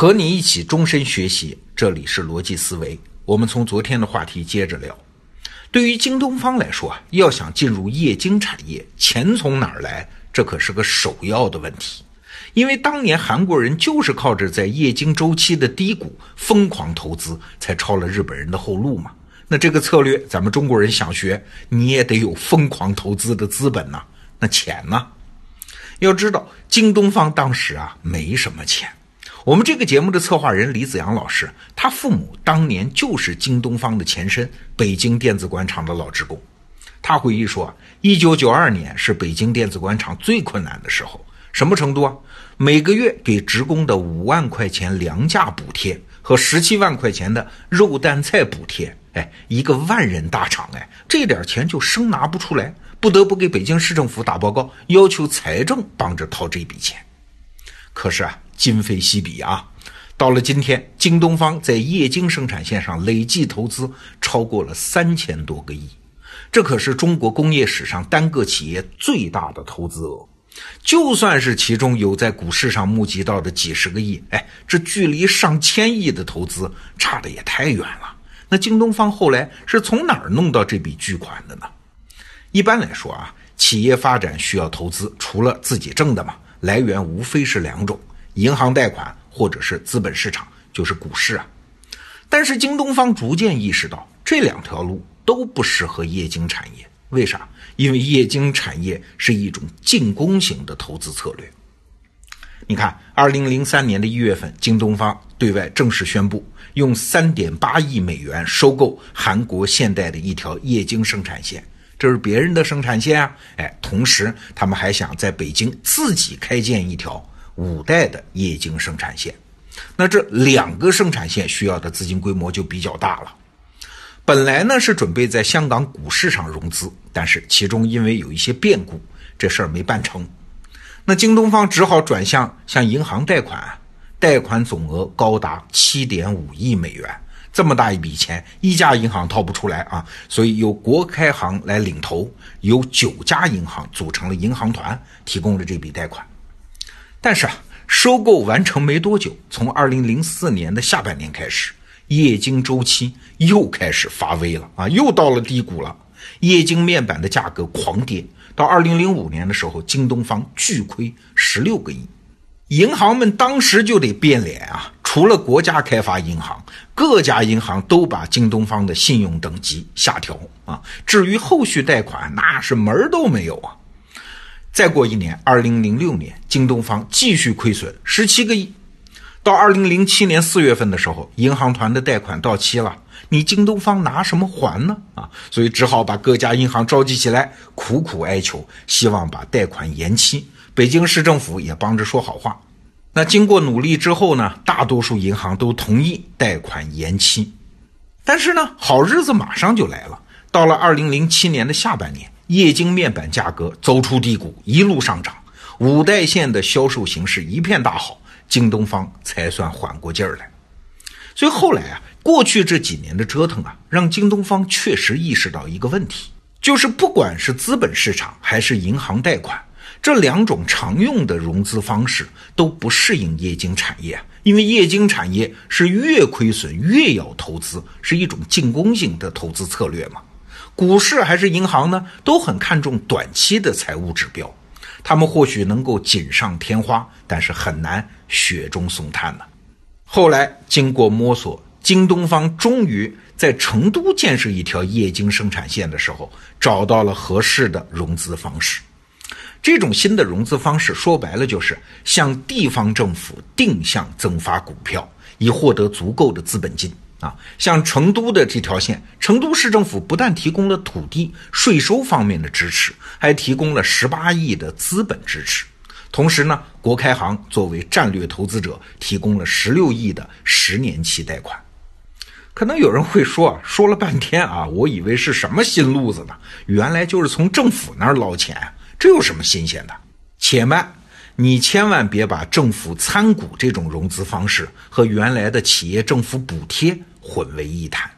和你一起终身学习，这里是逻辑思维。我们从昨天的话题接着聊。对于京东方来说啊，要想进入液晶产业，钱从哪儿来？这可是个首要的问题。因为当年韩国人就是靠着在液晶周期的低谷疯狂投资，才抄了日本人的后路嘛。那这个策略，咱们中国人想学，你也得有疯狂投资的资本呐。那钱呢？要知道，京东方当时啊没什么钱。我们这个节目的策划人李子阳老师，他父母当年就是京东方的前身——北京电子广场的老职工。他回忆说，一九九二年是北京电子广场最困难的时候。什么程度啊？每个月给职工的五万块钱粮价补贴和十七万块钱的肉蛋菜补贴，哎，一个万人大厂，哎，这点钱就生拿不出来，不得不给北京市政府打报告，要求财政帮着掏这笔钱。可是啊，今非昔比啊，到了今天，京东方在液晶生产线上累计投资超过了三千多个亿，这可是中国工业史上单个企业最大的投资额。就算是其中有在股市上募集到的几十个亿，哎，这距离上千亿的投资差的也太远了。那京东方后来是从哪儿弄到这笔巨款的呢？一般来说啊，企业发展需要投资，除了自己挣的嘛，来源无非是两种：银行贷款或者是资本市场，就是股市啊。但是京东方逐渐意识到，这两条路都不适合液晶产业。为啥？因为液晶产业是一种进攻型的投资策略。你看，二零零三年的一月份，京东方对外正式宣布，用三点八亿美元收购韩国现代的一条液晶生产线，这是别人的生产线啊！哎，同时他们还想在北京自己开建一条五代的液晶生产线。那这两个生产线需要的资金规模就比较大了。本来呢是准备在香港股市上融资，但是其中因为有一些变故，这事儿没办成。那京东方只好转向向银行贷款，贷款总额高达七点五亿美元，这么大一笔钱，一家银行掏不出来啊，所以由国开行来领头，由九家银行组成了银行团，提供了这笔贷款。但是啊，收购完成没多久，从二零零四年的下半年开始。液晶周期又开始发威了啊，又到了低谷了。液晶面板的价格狂跌，到二零零五年的时候，京东方巨亏十六个亿。银行们当时就得变脸啊，除了国家开发银行，各家银行都把京东方的信用等级下调啊。至于后续贷款，那是门儿都没有啊。再过一年，二零零六年，京东方继续亏损十七个亿。到二零零七年四月份的时候，银行团的贷款到期了，你京东方拿什么还呢？啊，所以只好把各家银行召集起来，苦苦哀求，希望把贷款延期。北京市政府也帮着说好话。那经过努力之后呢，大多数银行都同意贷款延期。但是呢，好日子马上就来了。到了二零零七年的下半年，液晶面板价格走出低谷，一路上涨，五代线的销售形势一片大好。京东方才算缓过劲儿来，所以后来啊，过去这几年的折腾啊，让京东方确实意识到一个问题，就是不管是资本市场还是银行贷款这两种常用的融资方式都不适应液晶产业啊，因为液晶产业是越亏损越要投资，是一种进攻性的投资策略嘛。股市还是银行呢，都很看重短期的财务指标。他们或许能够锦上添花，但是很难雪中送炭呢。后来经过摸索，京东方终于在成都建设一条液晶生产线的时候，找到了合适的融资方式。这种新的融资方式说白了就是向地方政府定向增发股票，以获得足够的资本金。啊，像成都的这条线，成都市政府不但提供了土地、税收方面的支持，还提供了十八亿的资本支持。同时呢，国开行作为战略投资者，提供了十六亿的十年期贷款。可能有人会说啊，说了半天啊，我以为是什么新路子呢？原来就是从政府那儿捞钱，这有什么新鲜的？且慢，你千万别把政府参股这种融资方式和原来的企业政府补贴。混为一谈，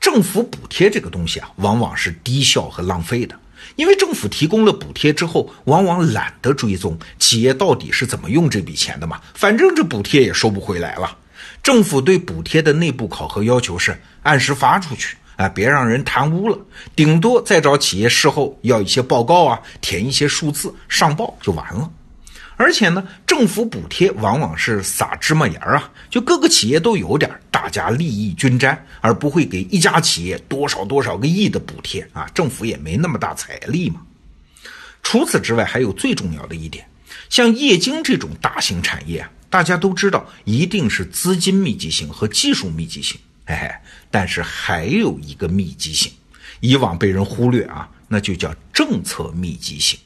政府补贴这个东西啊，往往是低效和浪费的，因为政府提供了补贴之后，往往懒得追踪企业到底是怎么用这笔钱的嘛，反正这补贴也收不回来了。政府对补贴的内部考核要求是按时发出去，啊，别让人贪污了，顶多再找企业事后要一些报告啊，填一些数字上报就完了。而且呢，政府补贴往往是撒芝麻盐啊，就各个企业都有点，大家利益均沾，而不会给一家企业多少多少个亿的补贴啊。政府也没那么大财力嘛。除此之外，还有最重要的一点，像液晶这种大型产业啊，大家都知道一定是资金密集型和技术密集型，嘿嘿。但是还有一个密集性，以往被人忽略啊，那就叫政策密集性。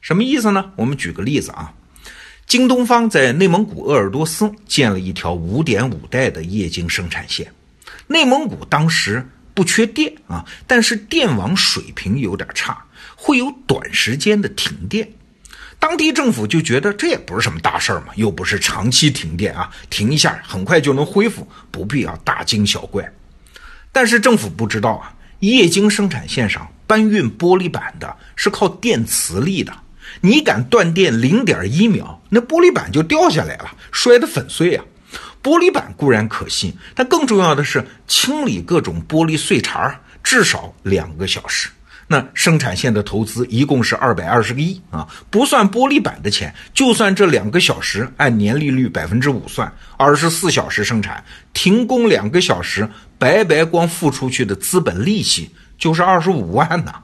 什么意思呢？我们举个例子啊，京东方在内蒙古鄂尔多斯建了一条五点五代的液晶生产线。内蒙古当时不缺电啊，但是电网水平有点差，会有短时间的停电。当地政府就觉得这也不是什么大事儿嘛，又不是长期停电啊，停一下很快就能恢复，不必要大惊小怪。但是政府不知道啊，液晶生产线上搬运玻璃板的是靠电磁力的。你敢断电零点一秒，那玻璃板就掉下来了，摔得粉碎啊！玻璃板固然可信，但更重要的是清理各种玻璃碎茬，至少两个小时。那生产线的投资一共是二百二十个亿啊，不算玻璃板的钱，就算这两个小时按年利率百分之五算，二十四小时生产，停工两个小时，白白光付出去的资本利息就是二十五万呐。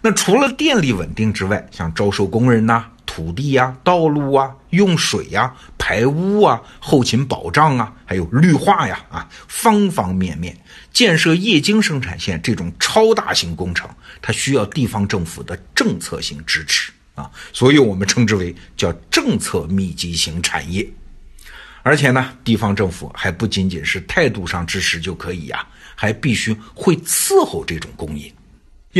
那除了电力稳定之外，像招收工人呐、土地呀、道路啊、用水呀、排污啊、后勤保障啊，还有绿化呀啊，方方面面建设液晶生产线这种超大型工程，它需要地方政府的政策性支持啊，所以我们称之为叫政策密集型产业。而且呢，地方政府还不仅仅是态度上支持就可以呀，还必须会伺候这种工业。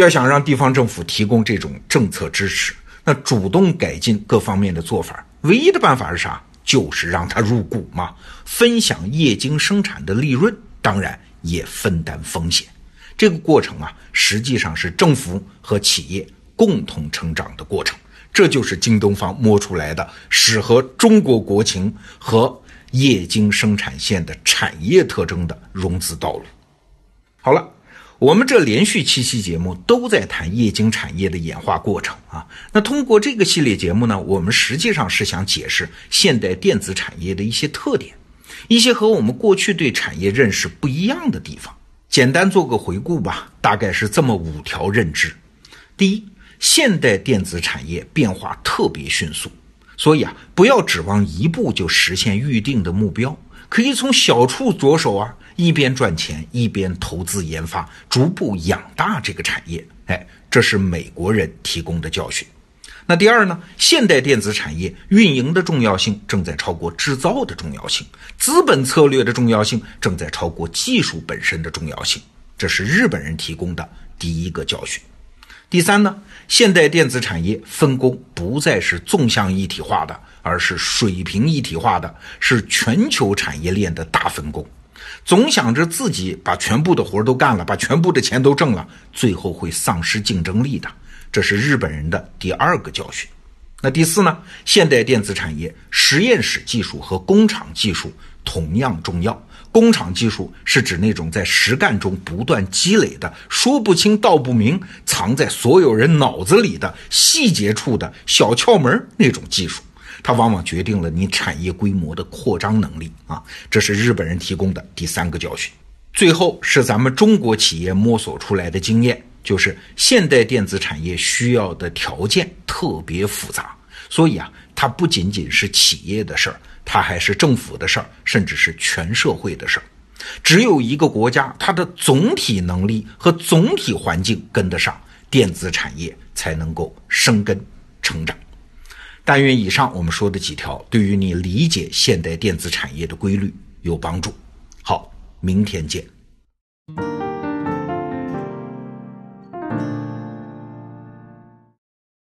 要想让地方政府提供这种政策支持，那主动改进各方面的做法，唯一的办法是啥？就是让他入股嘛，分享液晶生产的利润，当然也分担风险。这个过程啊，实际上是政府和企业共同成长的过程。这就是京东方摸出来的适合中国国情和液晶生产线的产业特征的融资道路。好了。我们这连续七期节目都在谈液晶产业的演化过程啊。那通过这个系列节目呢，我们实际上是想解释现代电子产业的一些特点，一些和我们过去对产业认识不一样的地方。简单做个回顾吧，大概是这么五条认知：第一，现代电子产业变化特别迅速，所以啊，不要指望一步就实现预定的目标，可以从小处着手啊。一边赚钱，一边投资研发，逐步养大这个产业。哎，这是美国人提供的教训。那第二呢？现代电子产业运营的重要性正在超过制造的重要性，资本策略的重要性正在超过技术本身的重要性。这是日本人提供的第一个教训。第三呢？现代电子产业分工不再是纵向一体化的，而是水平一体化的，是全球产业链的大分工。总想着自己把全部的活都干了，把全部的钱都挣了，最后会丧失竞争力的。这是日本人的第二个教训。那第四呢？现代电子产业实验室技术和工厂技术同样重要。工厂技术是指那种在实干中不断积累的、说不清道不明、藏在所有人脑子里的细节处的小窍门那种技术。它往往决定了你产业规模的扩张能力啊，这是日本人提供的第三个教训。最后是咱们中国企业摸索出来的经验，就是现代电子产业需要的条件特别复杂，所以啊，它不仅仅是企业的事儿，它还是政府的事儿，甚至是全社会的事儿。只有一个国家它的总体能力和总体环境跟得上，电子产业才能够生根成长。但愿以上我们说的几条对于你理解现代电子产业的规律有帮助。好，明天见。